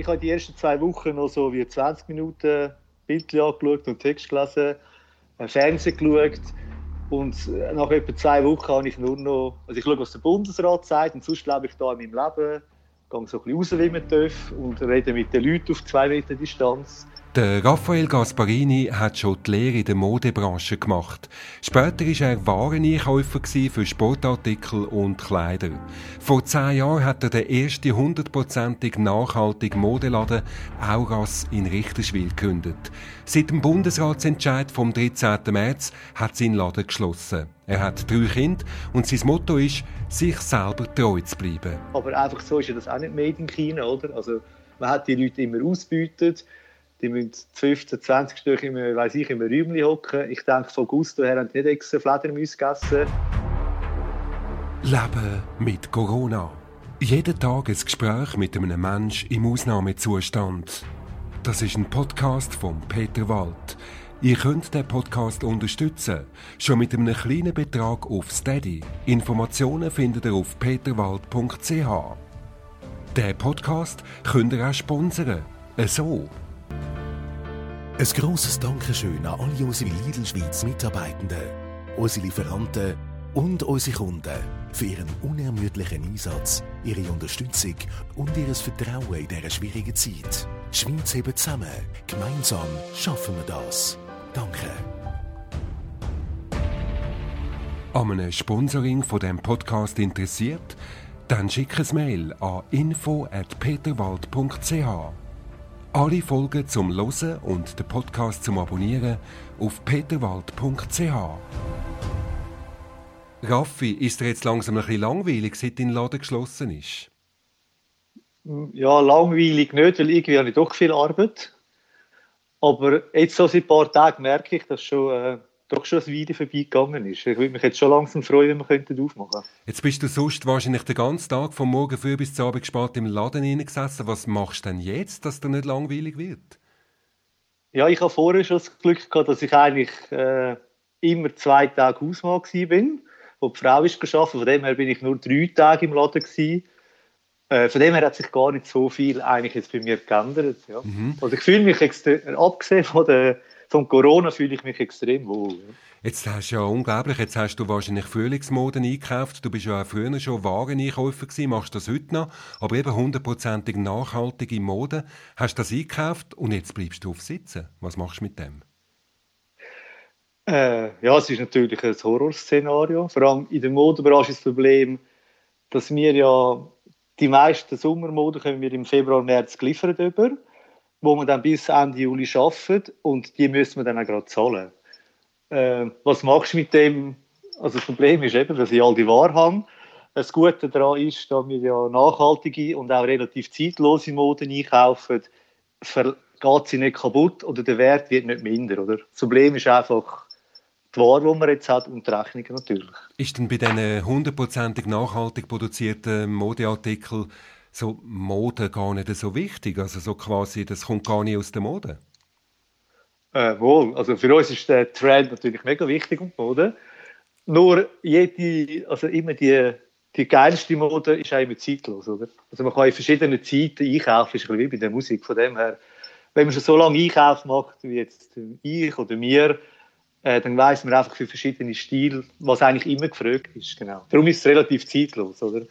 ich habe die ersten zwei Wochen noch so wie 20 Minuten Bildchen angeschaut und Text gelesen, äh, Fernsehen geschaut. Und äh, nach etwa zwei Wochen habe ich nur noch, also ich schaue, was der Bundesrat sagt und sonst lebe ich da in meinem Leben, gehe so ein bisschen raus, wie man darf und rede mit den Leuten auf zwei Meter Distanz. Der Raffaele Gasparini hat schon die Lehre in der Modebranche gemacht. Später war er Wareneinkäufer für Sportartikel und Kleider. Vor zehn Jahren hat er den ersten hundertprozentig nachhaltigen Modeladen Auras in Richterswil gegründet. Seit dem Bundesratsentscheid vom 13. März hat sein Laden geschlossen. Er hat drei Kinder und sein Motto ist, sich selber treu zu bleiben. Aber einfach so ist ja das auch nicht made in China, oder? Also man hat die Leute immer ausbeutet die müssen 15, 20 Stück ich, im Räumchen hocken. Ich denke, von Gusto her haben die nicht extra Fledermäuse gegessen. Leben mit Corona. Jeden Tag ein Gespräch mit einem Menschen im Ausnahmezustand. Das ist ein Podcast von Peter Wald. Ihr könnt den Podcast unterstützen, schon mit einem kleinen Betrag auf Steady. Informationen findet ihr auf peterwald.ch. Der Podcast könnt ihr auch sponsern. So ein grosses Dankeschön an alle unsere Lidl Schweiz Mitarbeitenden, unsere Lieferanten und unsere Kunden für ihren unermüdlichen Einsatz, ihre Unterstützung und ihr Vertrauen in dieser schwierigen Zeit. Die Schweiz hebt zusammen. Gemeinsam schaffen wir das. Danke. An einem Sponsoring von dem Podcast interessiert? Dann schick ein Mail an info@peterwald.ch. Alle Folgen zum Losen und den Podcast zum Abonnieren auf peterwald.ch. Raffi, ist dir jetzt langsam ein bisschen langweilig, seit dein Laden geschlossen ist? Ja, langweilig nicht, weil irgendwie habe ich doch viel Arbeit. Aber jetzt so seit ein paar Tagen merke ich, dass schon äh, doch schon ein Weile vorbeigegangen ist. Ich würde mich jetzt schon langsam freuen, wenn wir könnten aufmachen Jetzt bist du sonst wahrscheinlich den ganzen Tag vom Morgen früh bis zum Abend spät im Laden hineingesessen. Was machst du denn jetzt, dass dir nicht langweilig wird? Ja, ich habe vorher schon das Glück gehabt, dass ich eigentlich äh, immer zwei Tage Hausmann bin, wo die Frau ist geschafft. Von dem her bin ich nur drei Tage im Laden gewesen. Äh, von dem her hat sich gar nicht so viel eigentlich jetzt bei mir geändert. Ja. Mhm. Also ich fühle mich extrem, abgesehen von der von Corona fühle ich mich extrem wohl. Jetzt hast du ja unglaublich, jetzt hast du wahrscheinlich Frühlingsmoden eingekauft. Du bist ja früher schon Wareneinkäufer gewesen, machst das heute noch, aber eben hundertprozentig nachhaltige Mode. Hast du das eingekauft und jetzt bleibst du auf Sitzen. Was machst du mit dem? Äh, ja, es ist natürlich ein Horrorszenario. Vor allem in der Modebranche ist das Problem, dass wir ja die meisten Sommermode können wir im Februar, März geliefert über wo wir dann bis Ende Juli arbeiten und die müssen wir dann auch gerade zahlen. Äh, was machst du mit dem? Also das Problem ist eben, dass ich all die Ware habe. Das Gute daran ist, dass wir ja nachhaltige und auch relativ zeitlose Moden einkaufen, geht sie nicht kaputt oder der Wert wird nicht minder. Oder? Das Problem ist einfach die Ware, die man jetzt hat und die Rechnungen natürlich. Ist denn bei diesen hundertprozentig nachhaltig produzierten Modeartikeln so Mode gar nicht so wichtig? Also so quasi, das kommt gar nicht aus der Mode? Äh, wohl, also für uns ist der Trend natürlich mega wichtig und Mode. Nur jede, also immer die, die geilste Mode ist auch immer zeitlos, oder? Also man kann in verschiedenen Zeiten einkaufen, ist ein bisschen wie bei der Musik. Von dem her, wenn man schon so lange Einkauf macht, wie jetzt ich oder mir, äh, dann weiß man einfach für verschiedene Stile, was eigentlich immer gefragt ist. Genau. Darum ist es relativ zeitlos, oder?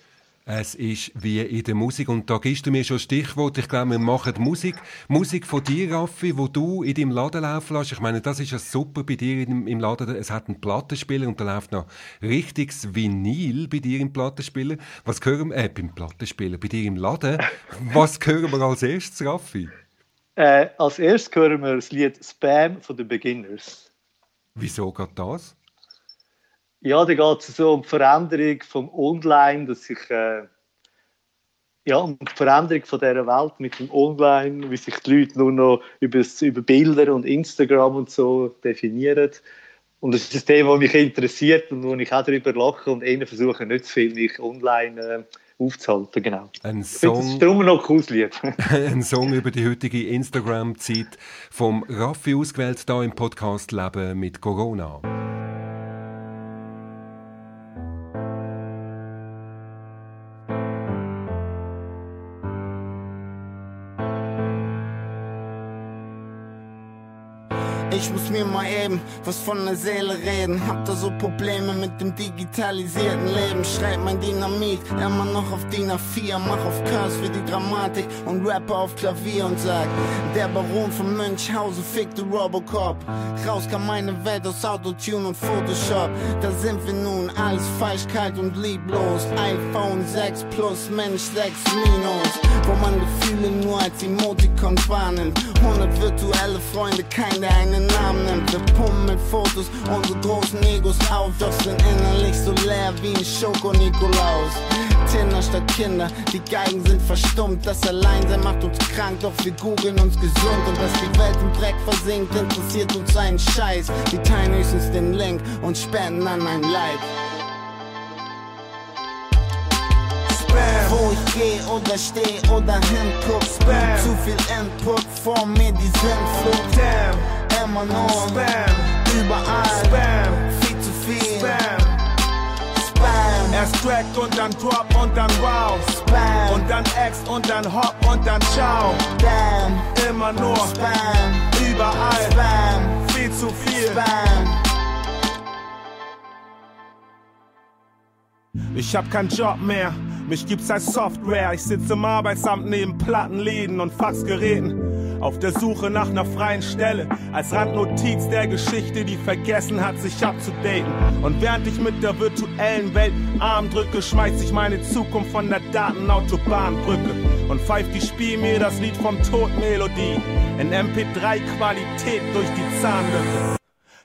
Es ist wie in der Musik. Und da gibst du mir schon Stichwort. Ich glaube, wir machen Musik. Musik von dir, Raffi, wo du in deinem Laden laufen lässt. Ich meine, das ist ja super bei dir im Laden. Es hat einen Plattenspieler und da läuft noch richtiges Vinyl bei dir im Plattenspieler. Was hören wir, äh, beim Plattenspieler, bei dir im Laden. Was hören wir als erstes, Raffi? Äh, als erstes hören wir das Lied Spam von den Beginners. Wieso geht das? Ja, da geht es so um die Veränderung vom Online, dass sich äh, ja, um die Veränderung von dieser Welt mit dem Online, wie sich die Leute nur noch über, über Bilder und Instagram und so definieren. Und das ist ein Thema, das mich interessiert und wo ich auch darüber lache und eher versuche, nicht zu viel mich online äh, aufzuhalten. Genau. Ein Song, ist darum noch ein Lied. ein Song über die heutige Instagram-Zeit vom Raffi ausgewählt, hier im Podcast Leben mit Corona. Mir mal eben was von der Seele reden. Hab da so Probleme mit dem digitalisierten Leben. Schreib mein Dynamit immer noch auf DIN A4. Mach auf Curse für die Dramatik und rappe auf Klavier und sag, der Baron von Münchhausen fickte Robocop. Raus kam meine Welt aus Autotune und Photoshop. Da sind wir nun, alles falsch, kalt und lieblos. iPhone 6 Plus, Mensch 6 Minus. Wo man Gefühle nur als Emoticons wahrnimmt. 100 virtuelle Freunde, kein der einen Namen nimmt. Wir pumpen mit Fotos unsere großen Egos auf, doch sind innerlich so leer wie ein Schoko-Nikolaus. Tinder statt Kinder, die Geigen sind verstummt. Das Alleinsein macht uns krank, doch wir googeln uns gesund. Und dass die Welt im Dreck versinkt, interessiert uns einen Scheiß. Die teilen höchstens den Link und spenden an ein Like. Wo ich geh oder steh oder hinguck, Spam. zu viel Input vor mir, die Sinnflut. Damn. Immer nur Spam. überall, Spam. viel zu viel. Spam. Spam. Erst Track und dann Drop und dann Wow. Spam. Und dann Ex und dann Hop und dann Ciao. Damn. Immer nur Spam. überall. Spam. Viel zu viel. Spam. Ich hab keinen Job mehr, mich gibt's als Software. Ich sitze im Arbeitsamt neben Plattenläden und Faxgeräten. Auf der Suche nach einer freien Stelle, als Randnotiz der Geschichte, die vergessen hat, sich abzudaten. Und während ich mit der virtuellen Welt Arm drücke, schmeißt sich meine Zukunft von der Datenautobahnbrücke und pfeift die Spiel mir das Lied vom Todmelodie in MP3-Qualität durch die Zahnlücke.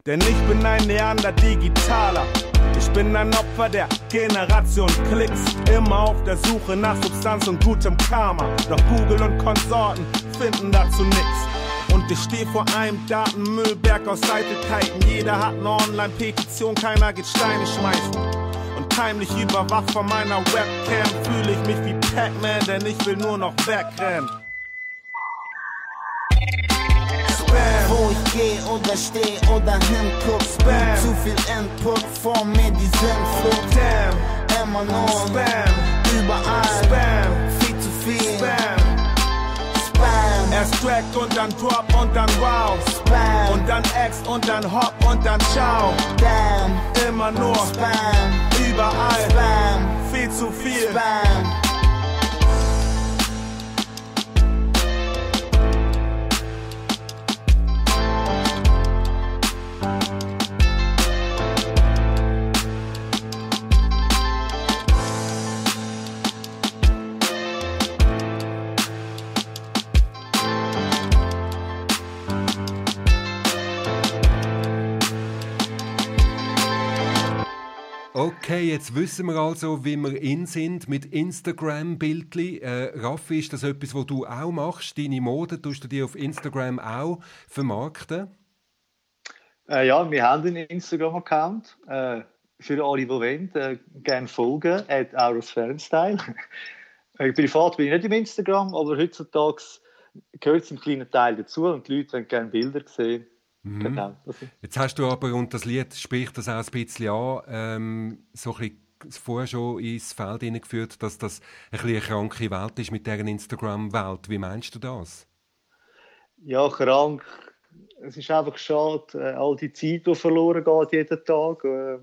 Denn ich bin ein Neander-Digitaler. Ich bin ein Opfer der Generation Klicks, immer auf der Suche nach Substanz und gutem Karma. Doch Google und Konsorten finden dazu nix. Und ich stehe vor einem Datenmüllberg aus Eitelkeiten. Jeder hat eine Online-Petition, keiner geht Steine schmeißen. Und heimlich überwacht von meiner Webcam fühle ich mich wie Pac-Man, denn ich will nur noch wegrennen. Wo ich geh oder steh oder hinguck, Spam. zu viel Input vor mir, die Sinnflut. Damn, Immer nur Spam, überall, Spam, viel zu viel. Spam. Erst Track und dann Drop und dann Wow. Spam. Und dann Ex und dann Hop und dann Ciao. Damn. Immer nur Spam. überall. Spam. Viel zu viel. Spam. Okay, jetzt wissen wir also, wie wir in sind mit Instagram-Bildli. Äh, Raffi, ist das etwas, was du auch machst? Deine Mode tust du dir auf Instagram auch vermarkten? Äh, ja, wir haben einen Instagram-Account. Äh, für alle, die wollen, äh, gerne folgen. At Fernstyle. äh, privat bin ich nicht im Instagram, aber heutzutage gehört es einen kleinen Teil dazu und die Leute wollen gerne Bilder sehen. Mhm. Genau. Jetzt hast du aber, und das Lied spricht das auch ein bisschen an, ähm, so ein bisschen vorher schon ins Feld hineingeführt, dass das ein eine kranke Welt ist mit deren Instagram-Welt. Wie meinst du das? Ja, krank. Es ist einfach schade, äh, all die Zeit, die verloren geht jeden Tag. Äh,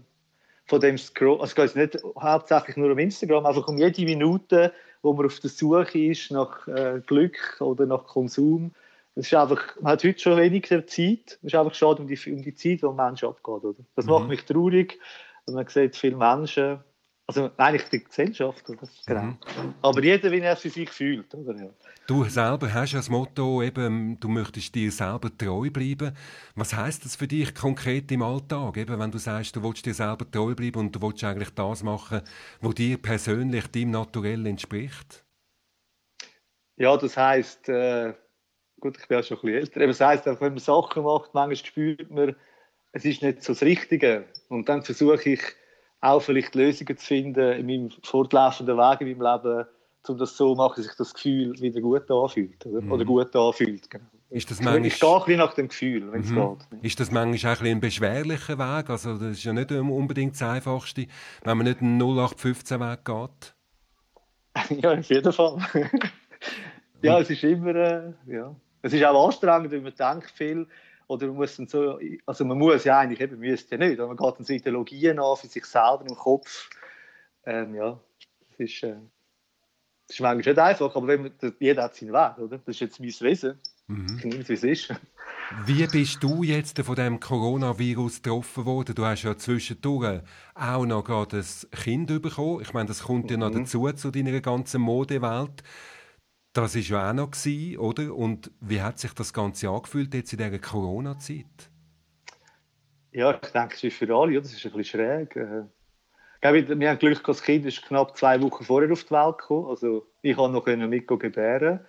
von dem Scroll. Also, es geht nicht hauptsächlich nur um Instagram, einfach um jede Minute, wo man auf der Suche ist nach äh, Glück oder nach Konsum. Es ist einfach, man hat heute schon weniger Zeit. Es ist einfach schade um die, um die Zeit, die am Menschen abgeht. Oder? Das macht mich traurig. Und man sieht viele Menschen, also eigentlich die Gesellschaft. Oder? Genau. Aber jeder, wie er für sich fühlt. Oder? Ja. Du selber hast ja das Motto, eben, du möchtest dir selber treu bleiben. Was heißt das für dich konkret im Alltag? Eben, wenn du sagst, du willst dir selber treu bleiben und du willst eigentlich das machen, was dir persönlich, deinem Naturell entspricht? Ja, das heisst, äh, gut, ich bin ja schon ein bisschen älter, aber das heisst, wenn man Sachen macht, manchmal spürt man, es ist nicht so das Richtige. Und dann versuche ich auch vielleicht Lösungen zu finden in meinem fortlaufenden Weg in meinem Leben, um das so zu machen, dass sich das Gefühl wieder gut anfühlt. Oder, oder gut anfühlt. Genau. Ist das Ich gehe ein manchmal, bisschen nach dem Gefühl, wenn es Mhm. geht. ist das manchmal auch ein, ein beschwerlicher Weg? Also, das ist ja nicht unbedingt das Einfachste, wenn man nicht einen 0815-Weg geht. ja, auf jeden Fall. ja, es ist immer, äh, ja. Es ist auch anstrengend, weil man denkt viel. Oder man muss dann so, also man muss ja eigentlich eben, müsste ja nicht, aber man geht dann so Ideologien an für sich selber im Kopf. Ähm, ja, das ist, äh, das ist manchmal nicht einfach, aber wenn man, jeder hat seinen Weg, oder? Das ist jetzt mein Wesen. Mhm. Ich nehme es, wie es ist. Wie bist du jetzt von dem Coronavirus getroffen worden? Du hast ja zwischendurch auch noch gerade ein Kind bekommen. Ich meine, das kommt ja noch mhm. dazu zu deiner ganzen Modewelt. Das war ja auch noch, gewesen, oder? Und wie hat sich das Ganze angefühlt jetzt in dieser Corona-Zeit? Ja, ich denke, es ist für alle, das ist ein bisschen schräg. Äh, wir haben Glück, das Kind ist knapp zwei Wochen vorher auf die Welt gekommen. Also ich konnte noch mitgehen gebären.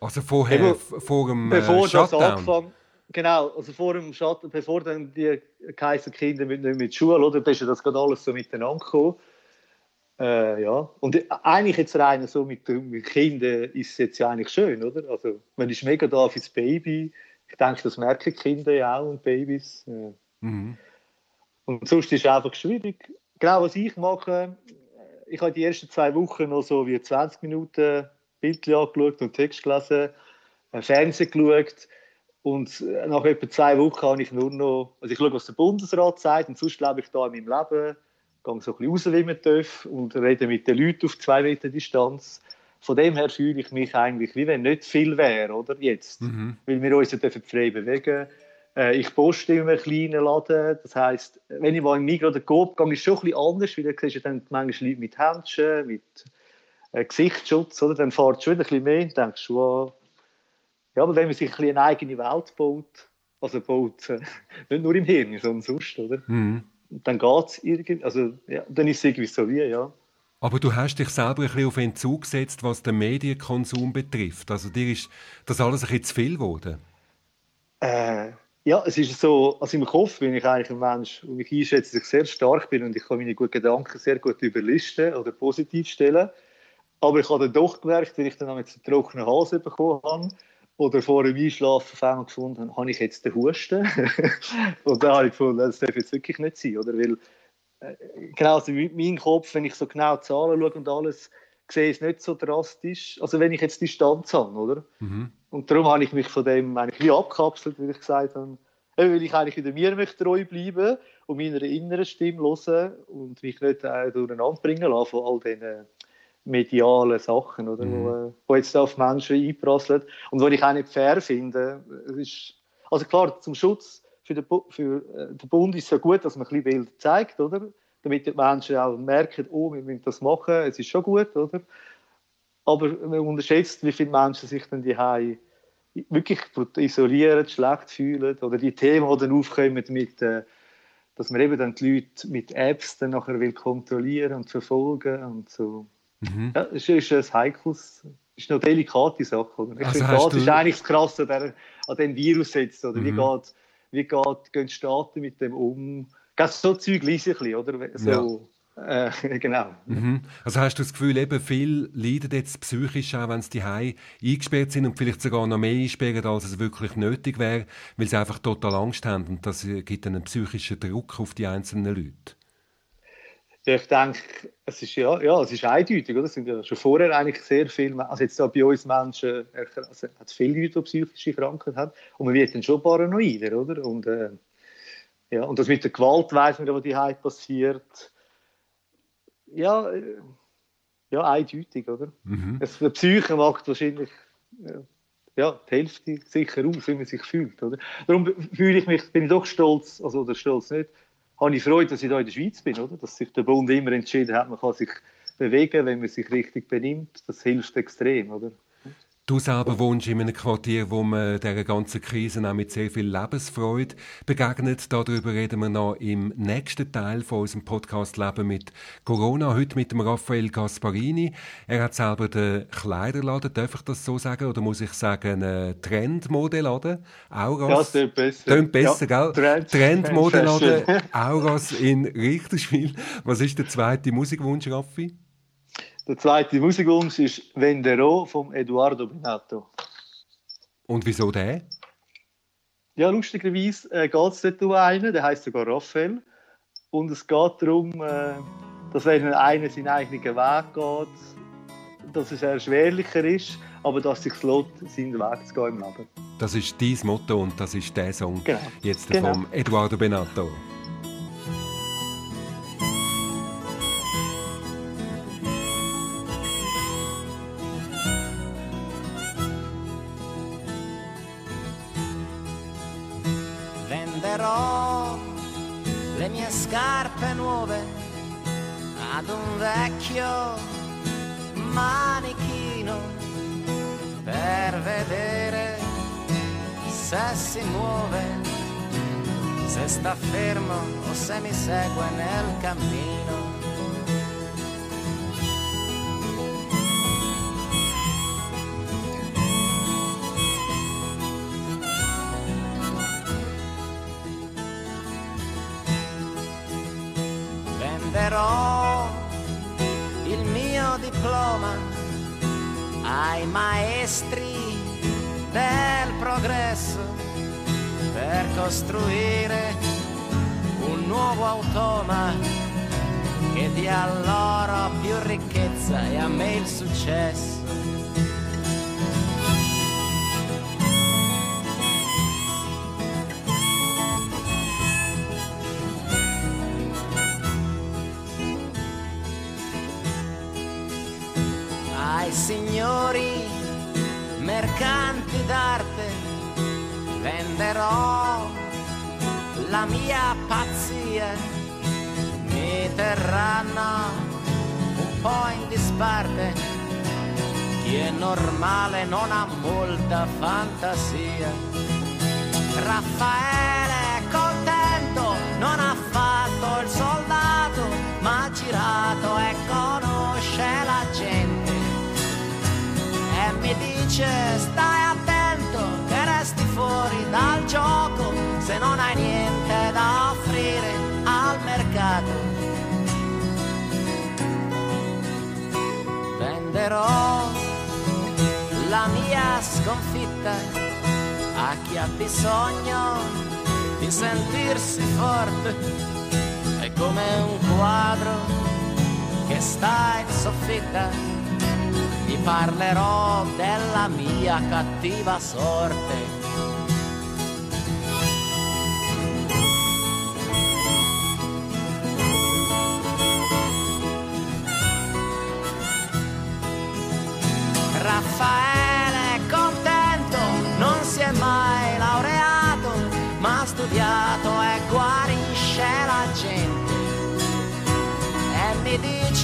Also vorher, Eben, vor dem äh, bevor Shutdown? Das angefangen, genau, also vor dem Shutdown, bevor dann die geheißen Kinder mit, nicht mit Schule, oder? Da ist ja das gerade alles so miteinander gekommen. Äh, ja, und eigentlich jetzt rein so mit, mit Kindern ist es jetzt ja eigentlich schön, oder? Also man ist mega da fürs Baby. Ich denke, das merken Kinder ja auch und Babys. Ja. Mhm. Und sonst ist es einfach schwierig. Genau, was ich mache, ich habe die ersten zwei Wochen noch so wie 20 Minuten Bild angeschaut und Text gelesen, äh, Fernsehen geschaut. Und äh, nach etwa zwei Wochen habe ich nur noch, also ich schaue, was der Bundesrat sagt, und sonst lebe ich da in meinem Leben, gehe so ein bisschen raus, wie man darf, und rede mit den Leuten auf zwei Meter Distanz. Von dem her fühle ich mich eigentlich, wie wenn nicht viel wäre, oder? Jetzt. Mhm. Weil wir uns ja frei bewegen dürfen. Äh, ich poste in einem kleinen Laden. Das heisst, wenn ich mal in Migros oder Coop gehe, ist es schon ein bisschen anders, weil da siehst du dann manchmal Leute mit Händchen, mit äh, Gesichtsschutz, oder? Dann fährt es schon ein bisschen mehr. Dann denkst du, wow. ja, aber wenn man sich ein bisschen eine eigene Welt baut, also baut, äh, nicht nur im Hirn, sondern sonst, oder? Mhm. Dann geht es irgendwie, also ja, dann ist es irgendwie so wie, ja. Aber du hast dich selber ein bisschen auf Entzug gesetzt, was den Medienkonsum betrifft. Also dir ist das alles ein bisschen zu viel geworden? Äh, ja, es ist so, also im Kopf bin ich eigentlich ein Mensch, und ich einschätze, dass ich sehr stark bin und ich kann meine guten Gedanken sehr gut überlisten oder positiv stellen. Aber ich habe dann doch gemerkt, wenn ich dann mit einem trockenen Hals bekommen habe oder vor dem Einschlafen gefunden habe, ich jetzt den Husten. und dann habe ich gefunden, das darf jetzt wirklich nicht sein. Oder? Weil, äh, genau, also mein Kopf, wenn ich so genau Zahlen schaue und alles, sehe ich es nicht so drastisch. Also wenn ich jetzt Distanz habe, oder? Mhm. Und darum habe ich mich von dem eigentlich wie abkapselt, wie ich gesagt habe. Weil ich eigentlich wieder mir möchte treu bleiben und meiner inneren Stimme hören und mich nicht äh, durcheinander bringen lassen von all diesen medialen Sachen, oder, mhm. wo, wo jetzt auf Menschen einprasseln. Und was ich auch nicht fair finde, ist, also klar, zum Schutz für den, für äh, den Bund ist es ja gut, dass man ein bisschen Bilder zeigt, oder? Damit die Menschen auch merken, oh, wir müssen das machen, es ist schon gut, oder? Aber man unterschätzt, wie viele Menschen sich dann die wirklich isolieren, schlecht fühlen oder die Themen, die dann aufkommen mit, äh, dass man eben dann die Leute mit Apps dann nachher will kontrollieren und verfolgen und so. Mhm. Ja, das ist ein heikles, ist eine delikate Sache. Oder? Ich also finde, das ist eigentlich das Krasse an, an diesem Virus jetzt. Oder? Mhm. Wie, geht, wie geht, gehen Staaten mit dem um? Ganz so Zeug lese ich ein bisschen, oder? So, ja. äh, genau. Mhm. Also hast du das Gefühl, eben viel leiden jetzt psychisch auch, wenn sie daheim eingesperrt sind und vielleicht sogar noch mehr einsperren, als es wirklich nötig wäre, weil sie einfach total Angst haben und das gibt einen psychischen Druck auf die einzelnen Leute? Ja, ich denke, es ist ja, ja, es ist eindeutig, oder? Es sind ja schon vorher eigentlich sehr viele, also jetzt auch bei uns Menschen, also hat viele Leute, die psychische Krankheiten haben, und man wird dann schon paranoider, oder? Und, äh, ja, und das mit der Gewalt weiss man, was die heute passiert. Ja, äh, ja, eindeutig, oder? Mhm. Es, die Psyche macht wahrscheinlich ja, ja, die Hälfte sicher aus, wie man sich fühlt, oder? Darum fühle ich mich, bin ich doch stolz, also oder stolz nicht, habe ich Freude, dass ich hier in der Schweiz bin, oder? dass sich der Bund immer entschieden hat, man kann sich bewegen, wenn man sich richtig benimmt. Das hilft extrem. Oder? Du selber wohnst in einem Quartier, wo man dieser ganzen Krise auch mit sehr viel Lebensfreude begegnet. Darüber reden wir noch im nächsten Teil von unserem Podcast Leben mit Corona. Heute mit dem Raphael Gasparini. Er hat selber den Kleiderladen, darf ich das so sagen? Oder muss ich sagen, einen Trendmodeladen? Auras. Ja, das besser. Tönt besser, ja, gell? Trend, Trendmodeladen Auras in Richterspiel. Was ist der zweite Musikwunsch, Raffi? Der zweite Musikwunsch ist Vendero von Eduardo Benato. Und wieso der? Ja, lustigerweise äh, geht es dort um einen, der heißt sogar Raphael. Und es geht darum, äh, dass wenn einer seinen eigenen Weg geht, dass es erschwerlicher ist, aber dass es sich lohnt, seinen Weg zu gehen im Leben. Das ist dein Motto und das ist der Song genau. jetzt genau. vom Eduardo Benato. Se si muove, se sta fermo o se mi segue nel cammino. Venderò il mio diploma ai maestri progresso per costruire un nuovo automa che dia loro più ricchezza e a me il successo. Ai signori mercanti d'arte venderò la mia pazzia, mi terranno un po' in disparte, chi è normale non ha molta fantasia. Raffaele è contento, non ha fatto il soldato, ma ha girato e conosce la gente e mi dice gioco se non hai niente da offrire al mercato. Venderò la mia sconfitta a chi ha bisogno di sentirsi forte. È come un quadro che sta in soffitta ti parlerò della mia cattiva sorte.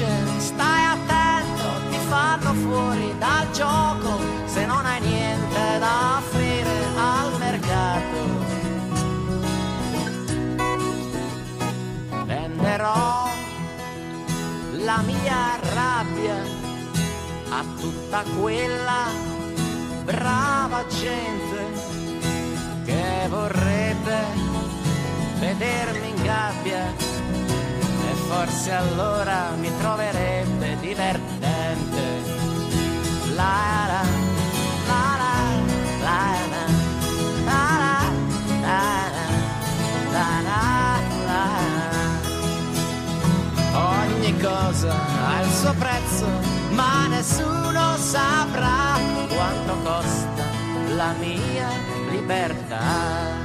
Mi dice, stai attento, ti fanno fuori dal gioco se non hai niente da offrire al mercato. Venderò la mia rabbia a tutta quella brava gente che vorrebbe forse allora mi troverebbe divertente. La la la la la la la la la la Ogni cosa ha il suo prezzo, ma nessuno saprà quanto costa la mia libertà.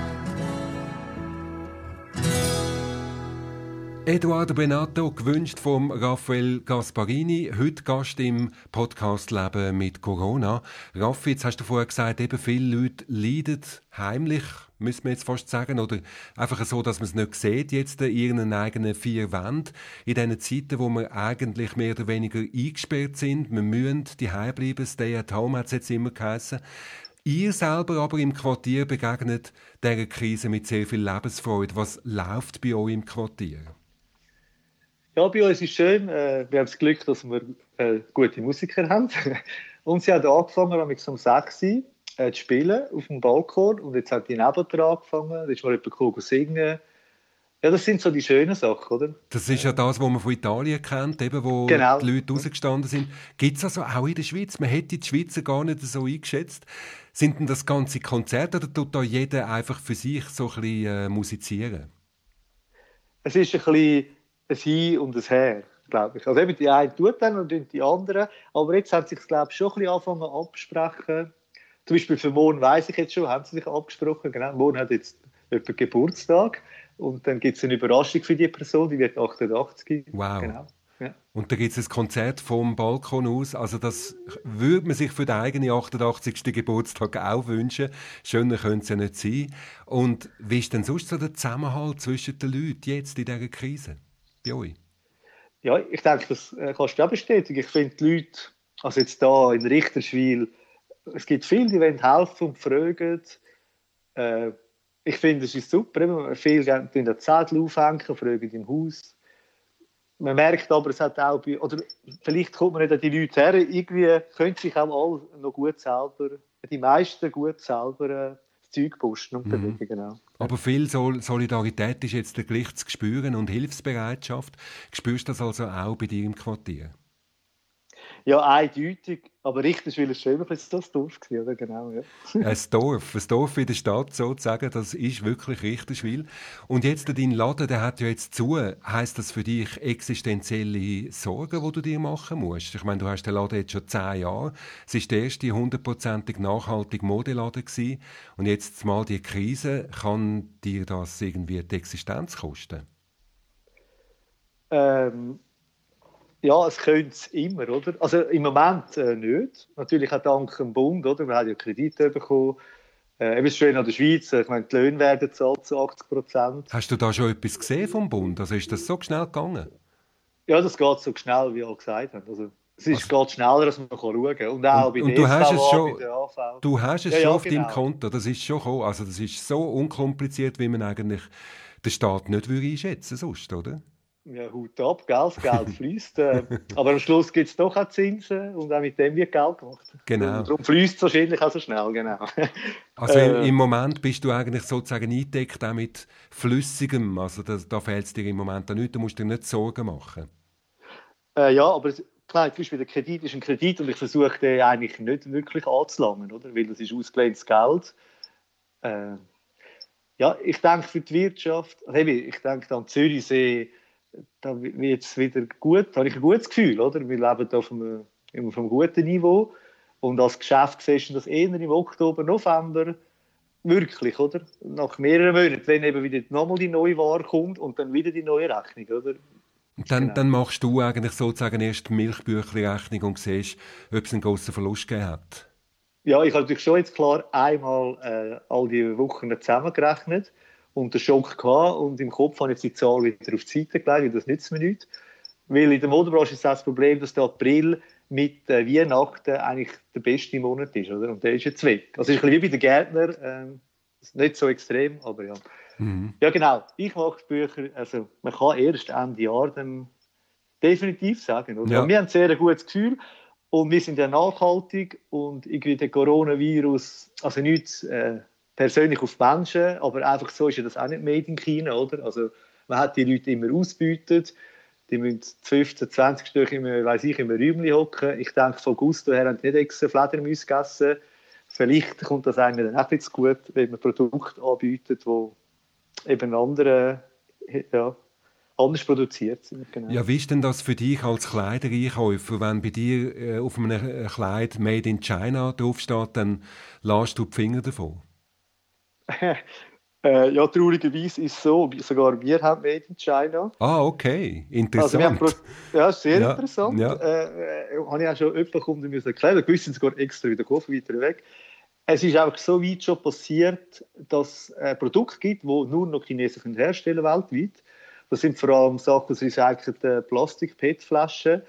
Eduardo Benato, gewünscht vom Raphael Gasparini, heute Gast im Podcast Leben mit Corona. Raffi, jetzt hast du vorher gesagt, eben viele Leute leiden heimlich, müssen wir jetzt fast sagen, oder einfach so, dass man es nicht sieht, jetzt in ihren eigenen vier Wänden. In diesen Zeiten, wo wir eigentlich mehr oder weniger eingesperrt sind, wir müssen die bleiben, stay at home hat es jetzt immer geheißen. Ihr selber aber im Quartier begegnet dieser Krise mit sehr viel Lebensfreude. Was läuft bei euch im Quartier? Ja, bei uns ist schön. Äh, wir haben das Glück, dass wir äh, gute Musiker haben. Und sie hat angefangen, um 6 Uhr äh, zu spielen auf dem Balkon. Und jetzt hat die nebendran angefangen. Da ist mal jemand singen. Ja, das sind so die schönen Sachen, oder? Das ist ja das, was man von Italien kennt, eben, wo genau. die Leute rausgestanden sind. Gibt es also auch in der Schweiz? Man hätte die Schweizer gar nicht so eingeschätzt. Sind denn das ganze Konzerte oder tut da jeder einfach für sich so ein bisschen äh, musizieren? Es ist ein bisschen ein Hin und ein Her. glaube ich. Also eben die einen tut dann und die anderen, aber jetzt haben sie sich, glaube ich, schon ein bisschen angefangen abzusprechen. Zum Beispiel für morgen weiß ich jetzt schon, haben sie sich abgesprochen, genau, morgen hat jetzt jemand Geburtstag und dann gibt es eine Überraschung für die Person, die wird 88. Wow. Genau. Ja. Und da gibt es ein Konzert vom Balkon aus. Also das würde man sich für den eigenen 88. Geburtstag auch wünschen. Schöner könnte es ja nicht sein. Und wie ist denn sonst so der Zusammenhalt zwischen den Leuten jetzt in dieser Krise? Bei euch? Ja, ich denke, das äh, kannst du auch bestätigen. Ich finde die Leute, also jetzt hier in Richterswil, es gibt viele, die wollen helfen und fragen. Äh, ich finde, es ist super. Viele gehen den Zettel aufhängen, fragen im Haus. Man merkt aber, es hat auch bei, oder vielleicht kommt man nicht an die Leute her, irgendwie können sich auch alle noch gut selber, die meisten gut selber äh, Zeug posten und bewegen, mhm. genau. Aber viel Solidarität ist jetzt gleich zu spüren und Hilfsbereitschaft. Spürst du das also auch bei dir im Quartier? Ja, eindeutig. Aber Richterswil ist schon ein das Dorf gewesen, oder? Genau, ja. Ein Dorf, ein Dorf in der Stadt sozusagen, das ist wirklich Richterswil. Und jetzt dein Laden, der hat ja jetzt zu. Heißt das für dich existenzielle Sorgen, die du dir machen musst? Ich meine, du hast den Laden jetzt schon zehn Jahre. Es ist der erste hundertprozentig nachhaltige Modeladen gewesen. Und jetzt mal die Krise, kann dir das irgendwie die Existenz kosten? Ähm, ja, es könnte es immer, oder? Also im Moment äh, nicht. Natürlich auch dank dem Bund, oder? Wir haben ja Kredite bekommen. Äh, eben schön an der Schweiz, ich meine, die Löhne werden zahlt zu 80 Prozent. Hast du da schon etwas gesehen vom Bund? Also ist das so schnell gegangen? Ja, das geht so schnell, wie alle gesagt haben. Also, es ist, also, geht schneller, als man kann schauen kann. Und auch und, bei und du hast es schon, Du hast es ja, schon ja, auf genau. deinem Konto, das ist schon gekommen. Also das ist so unkompliziert, wie man eigentlich den Staat nicht einschätzen würde sonst, oder? Ja, Hut ab, gell? das Geld fließt. Äh, aber am Schluss gibt es doch auch Zinsen und auch mit dem wird Geld gemacht. Genau. Und darum fließt es wahrscheinlich auch so schnell, genau. Also äh, im Moment bist du eigentlich sozusagen eingedeckt auch mit Flüssigem, also da, da fehlt es dir im Moment auch nicht, da musst du dir nicht Sorgen machen. Äh, ja, aber klar, zum Beispiel der Kredit ist ein Kredit und ich versuche den eigentlich nicht wirklich anzulangen, oder? weil das ist ausgelehntes Geld. Äh, ja, ich denke für die Wirtschaft, ich denke an Zürichsee, da wird es wieder gut, da habe ich ein gutes Gefühl, oder? Wir leben auf einem, auf einem guten Niveau und als Geschäft siehst du das eher im Oktober, November wirklich, oder? Nach mehreren Monaten, wenn eben wieder nochmal die neue Ware kommt und dann wieder die neue Rechnung, oder? Dann, genau. dann machst du eigentlich sozusagen erst die Milchbüchli-Rechnung und siehst, ob es einen grossen Verlust gegeben hat. Ja, ich habe natürlich schon jetzt klar einmal äh, all die Wochen zusammengerechnet und den Schock gehabt und im Kopf habe ich die Zahl wieder auf die Seite gelegt, weil das nützt mir nichts. Weil in der Modebranche ist das Problem, dass der April mit äh, Weihnachten eigentlich der beste Monat ist, oder? Und der ist jetzt weg. Also ist ein bisschen wie bei den Gärtner, ähm, nicht so extrem, aber ja. Mhm. Ja genau, ich mache Bücher, also man kann erst Ende Jahr dann definitiv sagen, oder? Ja. Wir haben sehr ein gutes Gefühl und wir sind ja nachhaltig und irgendwie der Coronavirus, also nichts... Äh, persönlich auf Menschen, aber einfach so ist ja das auch nicht made in China, oder? Also man hat die Leute immer ausbeutet, die müssen 15, 20 Stück immer, weiß ich, im Räumchen hocken. Ich denke, von Gusto her haben die nicht extra Fledermäuse gegessen. Vielleicht kommt das einem dann auch jetzt gut, wenn man Produkte anbietet, die eben andere, ja, anders produziert sind. Genau. Ja, wie ist denn das für dich als Kleidereinkäufer, wenn bei dir äh, auf einem äh, Kleid «Made in China» draufsteht, dann lässt du die Finger davon? Äh, ja, traurigerweise ist es so, sogar wir haben Made in China. Ah, okay, interessant. Also ja, sehr ja, interessant. Ja. Äh, äh, habe ich auch schon jemanden müssen erklären. Gewisse sind sogar extra wieder gekommen, weiter weg. Es ist einfach so weit schon passiert, dass es ein Produkt gibt, das nur noch Chinesen herstellen weltweit. Das sind vor allem Sachen aus recycelten Plastik-PET-Flaschen,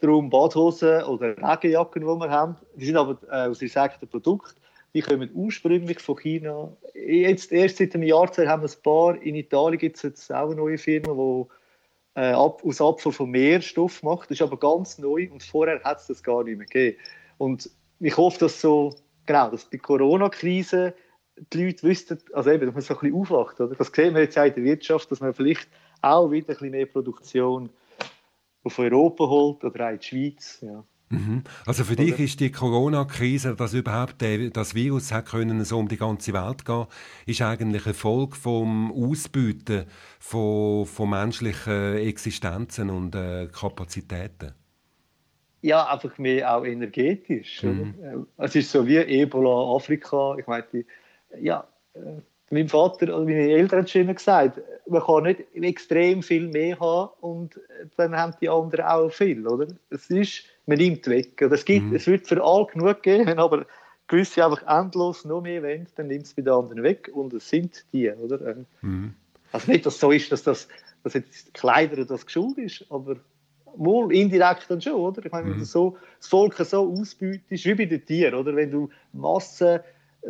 darum Badhosen oder Regenjacken, die wir haben. Die sind aber äh, aus recycelten Produkten die kommen ursprünglich von China. Jetzt erst seit einem Jahr haben wir ein paar. In Italien gibt es jetzt auch eine neue Firma, die äh, ab, aus Abfall von Meerstoff macht. Das ist aber ganz neu und vorher hat es das gar nicht mehr gegeben. Und ich hoffe, dass so, genau, dass die Corona-Krise die Leute wüssten, also eben, dass man so ein bisschen aufwacht. Oder? Das sehen wir jetzt auch in der Wirtschaft, dass man vielleicht auch wieder ein bisschen mehr Produktion auf Europa holt oder auch in die Schweiz. Ja. Mhm. Also für Oder? dich ist die Corona-Krise, dass überhaupt das Virus hat können so um die ganze Welt gehen, ist eigentlich eine Folge vom Ausbeuten von, von menschlichen Existenzen und äh, Kapazitäten. Ja, einfach mehr auch energetisch. Mhm. Äh, es ist so wie Ebola, Afrika. Ich meine, ja, äh, mein Vater oder meine Eltern haben schon immer gesagt, man kann nicht extrem viel mehr haben und dann haben die anderen auch viel, oder? Es ist, man nimmt weg. Oder es, gibt, mhm. es wird für alle genug geben, aber gewisse einfach endlos noch mehr wollen, dann nimmt es bei den anderen weg und es sind die, oder? Mhm. Also nicht, dass es so ist, dass, das, dass jetzt Kleider das geschuld ist, aber wohl indirekt dann schon, oder? Ich meine, mhm. wenn du so, das Volk so ausbeutest, wie bei den Tieren, oder? Wenn du Massen,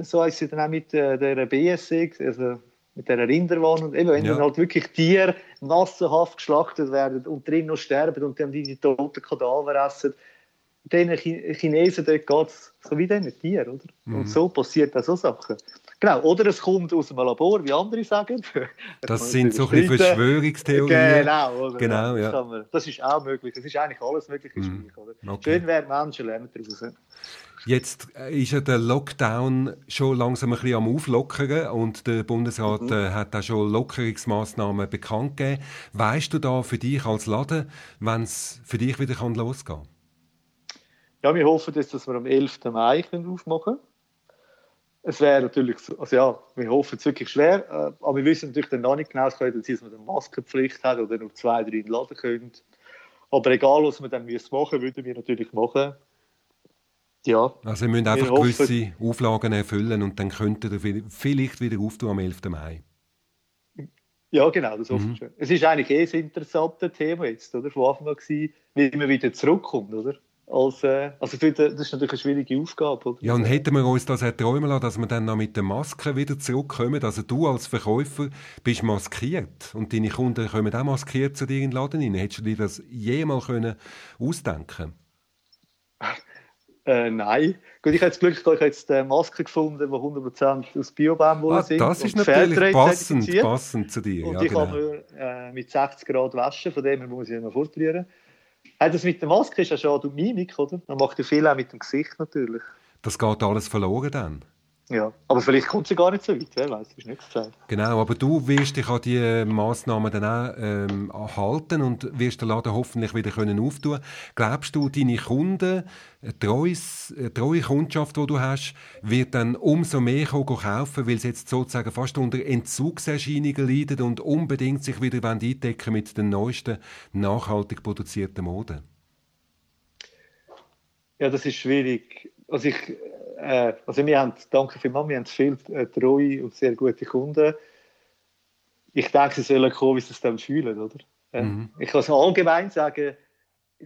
so heißt es dann auch mit äh, der BSC, also mit der Rinderwahn, und eben, wenn ja. dann halt wirklich Tiere massenhaft geschlachtet werden und drin noch sterben und dann die toten Kadaver essen, den Chinesen dort geht es so wie diesen Tieren, oder? Mhm. Und so passiert auch so Sachen. Genau, oder es kommt aus einem Labor, wie andere sagen. Das sind so ein Verschwörungstheorien. Genau, oder? genau ja. das, man, das, ist auch möglich. Es ist eigentlich alles möglich. Mhm. Okay. Schön wäre, Menschen lernen daraus. Jetzt äh, ist ja der Lockdown schon langsam ein bisschen am Auflockern und der Bundesrat mhm. Äh, hat auch schon Lockerungsmaßnahmen bekannt gegeben. Weißt du da für dich als Laden, wenn es für dich wieder losgehen kann? Ja, wir hoffen, dass wir am 11. Mai aufmachen können es wäre natürlich, also ja, wir hoffen es wirklich schwer, äh, aber wir wissen natürlich dann noch nicht genau, es könnte sein, dass man eine Maskenpflicht hat oder nur zwei, drei in den Laden können. Aber egal, was wir dann machen müssen, würden wir natürlich machen. Ja. Also, wir müssen einfach wir gewisse Auflagen erfüllen und dann könnten wir vielleicht wieder auftun am 11. Mai. Ja, genau, das hoffe ich mhm. schon. Es ist eigentlich eh ein interessantes Thema jetzt, oder? Von Anfang an gewesen, wie man wieder zurückkommt, oder? als, äh, also das ist natürlich eine schwierige Aufgabe. Oder? Ja, und hätten wir uns das erträumen lassen, dass wir dann noch mit der Maske wieder zurückkommen? Also du als Verkäufer bist maskiert und deine Kunden kommen auch maskiert zu dir in den Laden rein. Hättest du dir das jemals können ausdenken äh, nein. Gut, ich habe das Glück, ich habe jetzt eine Maske gefunden, die 100% aus Biobaumwolle ah, sind. Das ist natürlich passend, passend zu dir. Und ja, ich genau. kann nur äh, mit 60 Grad waschen, von dem her muss ich immer fortprobieren. Hey, das mit der Maske ist ja schon die Mimik, oder? Man macht ja viel auch mit dem Gesicht natürlich. Das geht alles verloren dann? Ja, aber vielleicht kommt sie gar nicht so weit, wer weiß, ist nicht gesagt. Genau, aber du wirst dich an diese Massnahmen dann auch ähm, halten und wirst den Laden hoffentlich wieder können auftun. Glaubst du, deine Kunden, eine treue, eine treue Kundschaft, die du hast, wird dann umso mehr kaufen, weil sie jetzt sozusagen fast unter Entzugserscheinungen leiden und unbedingt sich wieder eindecken mit den neuesten nachhaltig produzierten Moden? Ja, das ist schwierig. Also ich äh, also wir haben, danke vielmals, wir haben viele äh, treue und sehr gute Kunden. Ich denke, sie sollen kommen, wie sie es dann fühlen, oder? Äh, mhm. Ich kann es allgemein sagen,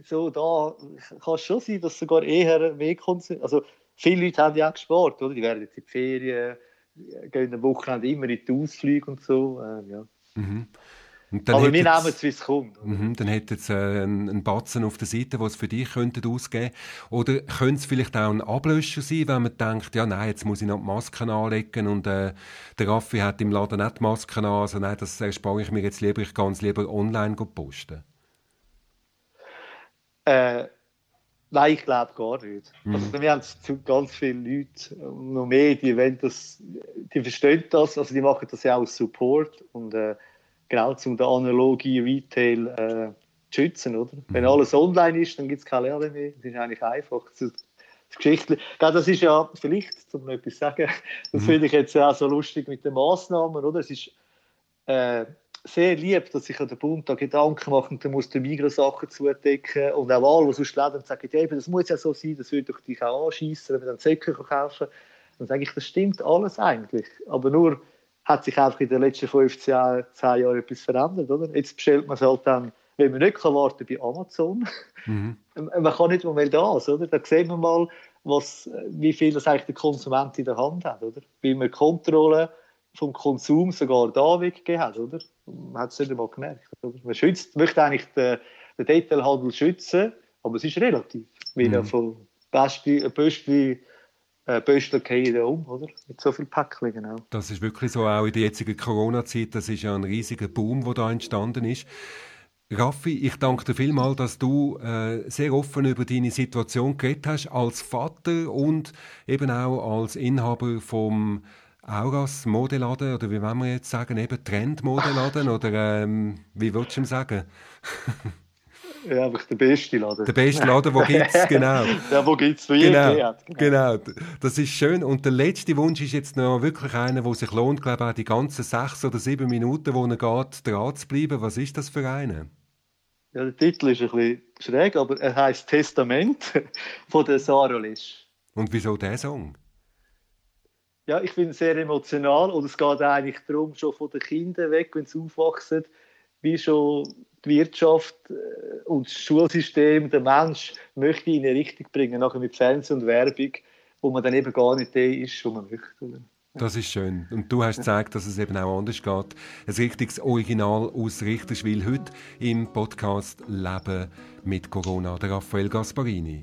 so da kann es schon sein, dass sogar eher mehr konsumieren. Also viele Leute haben ja auch gespart, oder? Die werden jetzt in die Ferien, gehen am Wochenende immer in die Ausflüge und so. Äh, ja. Mhm. Aber wir nehmen es, wie es kommt. Mhm, dann hätte es äh, einen, Batzen auf der Seite, was für dich könnte ausgeben Oder könnte es vielleicht auch ein Ablöscher sein, wenn man denkt, ja nein, jetzt muss ich noch die Masken anlegen und äh, der Raffi hat im Laden nicht die Masken an, also nein, das erspare ich mir jetzt lieber, ich kann es lieber online posten. Äh, nein, ich glaube gar nicht. Mhm. Also, wir haben ganz viele Leute, noch mehr, die, wollen das, die verstehen das, also die machen das ja auch als Support und äh, genau um den analogen Retail äh, zu schützen. Oder? Mhm. Wenn alles online ist, dann gibt es keine Lehre mehr. Das ist eigentlich einfach. Das, das Geschichte, das ist ja vielleicht, um etwas zu sagen, das mhm. finde ich jetzt auch so lustig mit den Massnahmen. Oder? Es ist äh, sehr lieb, dass sich der Bund da Gedanken macht und dann muss der Migros Sachen zudecken und auch alle, die sonst leben, sagen, ja, das muss ja so sein, das würde doch dich auch anschießen, wenn wir dann Säcke kaufen. Dann sage ich, das stimmt alles eigentlich, aber nur hat sich einfach in den letzten 15 Jahren, 10 Jahren etwas verändert. Oder? Jetzt bestellt man es halt dann, wenn man nicht kann warten bei Amazon. Mhm. man kann nicht mehr das, oder? Da sehen wir mal, was, wie viel das eigentlich der Konsument in der Hand hat, oder? Wie man Kontrolle vom Konsum sogar da weggegeben hat, oder? Man hat es nicht einmal gemerkt. Oder? Man schützt, möchte eigentlich den, den Detailhandel schützen, aber es ist relativ, weil mhm. er von Böschli, Böschli äh, Böstler gehen um, oder? Mit so vielen Päckchen, genau. Das ist wirklich so, auch in der jetzigen Corona-Zeit, das ist ja ein riesiger Boom, der da entstanden ist. Raffi, ich danke dir vielmals, dass du äh, sehr offen über deine Situation geredet hast, als Vater und eben auch als Inhaber vom Auras Modeladen, oder wie wollen wir jetzt sagen, eben Trendmodeladen, oder ähm, wie würdest du ihm sagen? Ja, einfach der beste Laden. Der beste Laden, wo gibt es, genau. ja, wo gibt es für genau, jeden. Genau. genau, das ist schön. Und der letzte Wunsch ist jetzt noch wirklich einer, der sich lohnt, glaube ich, auch die ganzen sechs oder sieben Minuten, wo er geht, dran zu bleiben. Was ist das für einen? Ja, der Titel ist ein bisschen schräg, aber er heißt Testament von der Sarah Lisch. Und wieso der Song? Ja, ich es sehr emotional und es geht eigentlich darum, schon von den Kindern weg, wenn sie aufwachsen, wie schon die Wirtschaft äh, und das Schulsystem der Mensch möchte in eine Richtung bringen, nachher mit Fernsehen und Werbung, wo man dann eben gar nicht der ist, wo man möchte. Das ist schön. Und du hast gezeigt, dass es eben auch anders geht. Ein richtiges Original aus Richterswil heute im Podcast Leben mit Corona, der Raphael Gasparini.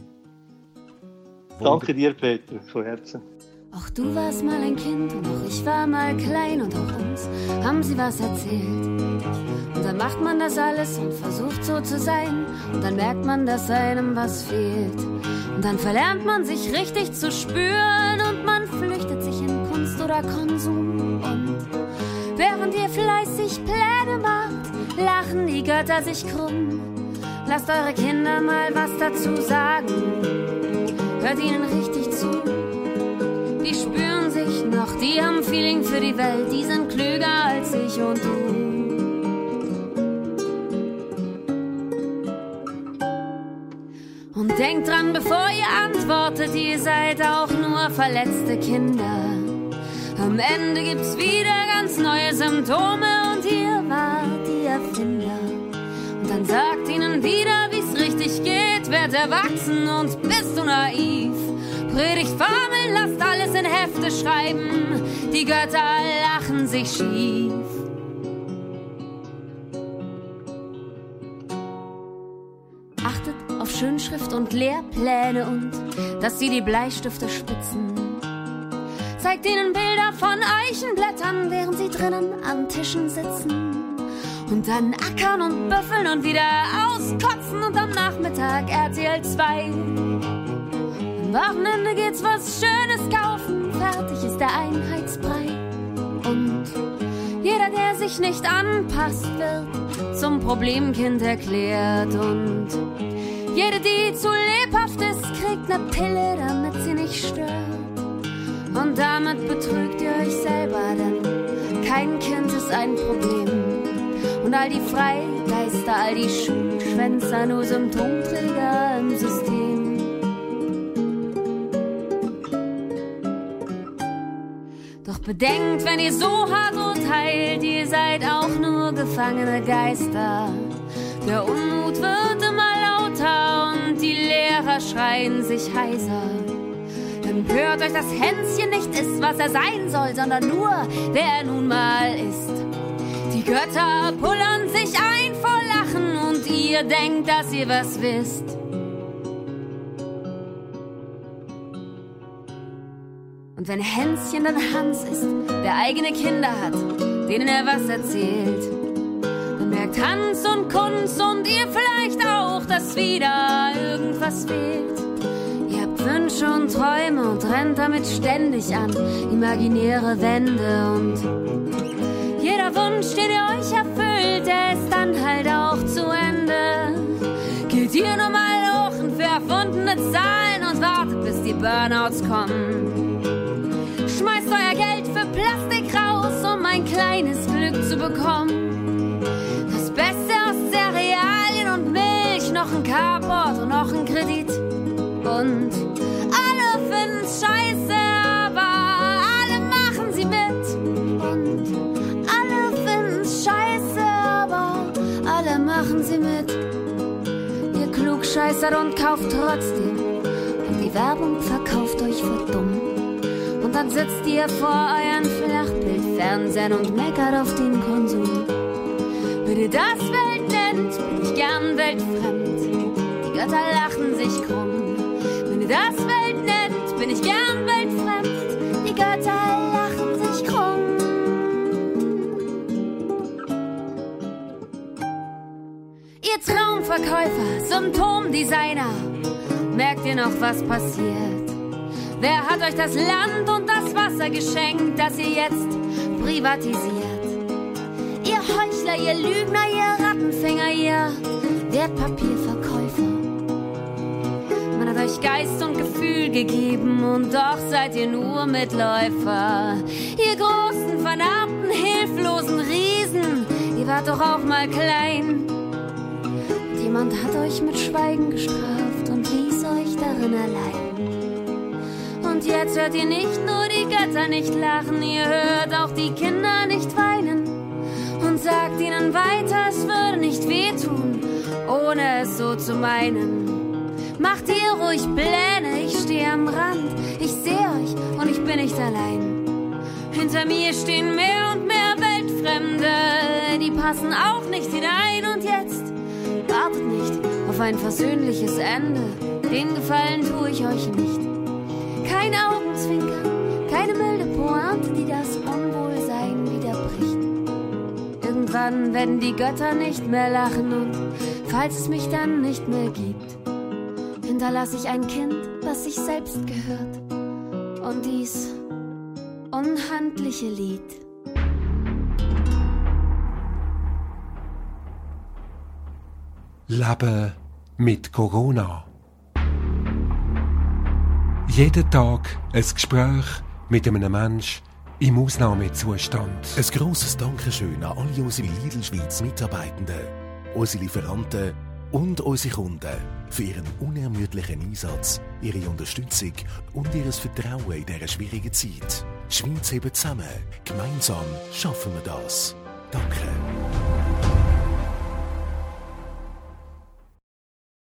Danke dir, Peter, von Herzen. Auch du warst mal ein Kind und auch ich war mal klein und auch uns haben sie was erzählt. Und dann macht man das alles und versucht so zu sein. Und dann merkt man, dass einem was fehlt. Und dann verlernt man sich richtig zu spüren und man flüchtet sich in Kunst oder Konsum. Und während ihr fleißig Pläne macht, lachen die Götter sich krumm. Lasst eure Kinder mal was dazu sagen. Hört ihnen richtig zu noch, die haben Feeling für die Welt, die sind klüger als ich und du. Und denkt dran, bevor ihr antwortet, ihr seid auch nur verletzte Kinder. Am Ende gibt's wieder ganz neue Symptome und ihr wart die Erfinder. Und dann sagt ihnen wieder, wie's richtig geht, werd erwachsen und bist du naiv. Predigt Formeln, lasst alles in Hefte schreiben. Die Götter lachen sich schief. Achtet auf Schönschrift und Lehrpläne und dass sie die Bleistifte spitzen. Zeigt ihnen Bilder von Eichenblättern, während sie drinnen an Tischen sitzen. Und dann ackern und büffeln und wieder auskotzen und am Nachmittag RTL 2 Wochenende geht's was Schönes kaufen, fertig ist der Einheitsbrei. Und jeder, der sich nicht anpasst, wird zum Problemkind erklärt. Und jede, die zu lebhaft ist, kriegt ne Pille, damit sie nicht stört. Und damit betrügt ihr euch selber, denn kein Kind ist ein Problem. Und all die Freigeister, all die Schwänzer, nur Symptomträger im System. Bedenkt, wenn ihr so hart urteilt, ihr seid auch nur gefangene Geister. Der Unmut wird immer lauter und die Lehrer schreien sich heiser. Empört euch, dass Hänschen nicht ist, was er sein soll, sondern nur, wer er nun mal ist. Die Götter pullern sich ein vor Lachen und ihr denkt, dass ihr was wisst. Und wenn Hänschen dann Hans ist, der eigene Kinder hat, denen er was erzählt, dann merkt Hans und Kunz und ihr vielleicht auch, dass wieder irgendwas fehlt. Ihr habt Wünsche und Träume und rennt damit ständig an, imaginäre Wände und jeder Wunsch, den ihr euch erfüllt, der ist dann halt auch zu Ende. Geht ihr nur mal hoch und für erfundene Zahlen und wartet, bis die Burnouts kommen ein kleines Glück zu bekommen. Das Beste aus Cerealien und Milch, noch ein Carport und noch ein Kredit. Und alle finden's scheiße, aber alle machen sie mit. Und alle finden's scheiße, aber alle machen sie mit. Ihr klugscheißert und kauft trotzdem. Und die Werbung verkauft euch für dumm dann sitzt ihr vor euren Flachbildfernsehen und meckert auf den Konsum. Wenn ihr das Welt nennt, bin ich gern weltfremd. Die Götter lachen sich krumm. Wenn ihr das Welt nennt, bin ich gern weltfremd. Die Götter lachen sich krumm. Papierverkäufer, Symptomdesigner. Merkt ihr noch, was passiert? Wer hat euch das Land und das Wasser geschenkt, das ihr jetzt privatisiert? Ihr Heuchler, ihr Lügner, ihr Rattenfänger, ihr Wertpapierverkäufer. Man hat euch Geist und Gefühl gegeben und doch seid ihr nur Mitläufer. Ihr großen, verdammten, hilflosen Riesen, ihr wart doch auch mal klein. Und jemand hat euch mit Schweigen gestraft und ließ euch darin allein. Jetzt hört ihr nicht nur die Götter nicht lachen, ihr hört auch die Kinder nicht weinen. Und sagt ihnen weiter, es würde nicht wehtun, ohne es so zu meinen. Macht ihr ruhig Pläne, ich stehe am Rand, ich sehe euch und ich bin nicht allein. Hinter mir stehen mehr und mehr Weltfremde, die passen auch nicht hinein und jetzt wartet nicht auf ein versöhnliches Ende, den Gefallen tue ich euch nicht. Kein Augenzwinkern, keine milde Pointe, die das Unwohlsein widerbricht. Irgendwann werden die Götter nicht mehr lachen und falls es mich dann nicht mehr gibt, hinterlasse ich ein Kind, das sich selbst gehört. Und dies unhandliche Lied. Leben mit Corona. Jeden Tag ein Gespräch mit einem Mensch im Ausnahmezustand. Ein grosses Dankeschön an alle unsere Lidl Schweiz Mitarbeitenden, unsere Lieferanten und unsere Kunden für ihren unermüdlichen Einsatz, ihre Unterstützung und ihr Vertrauen in dieser schwierigen Zeit. Schweiz hebt zusammen. Gemeinsam schaffen wir das. Danke.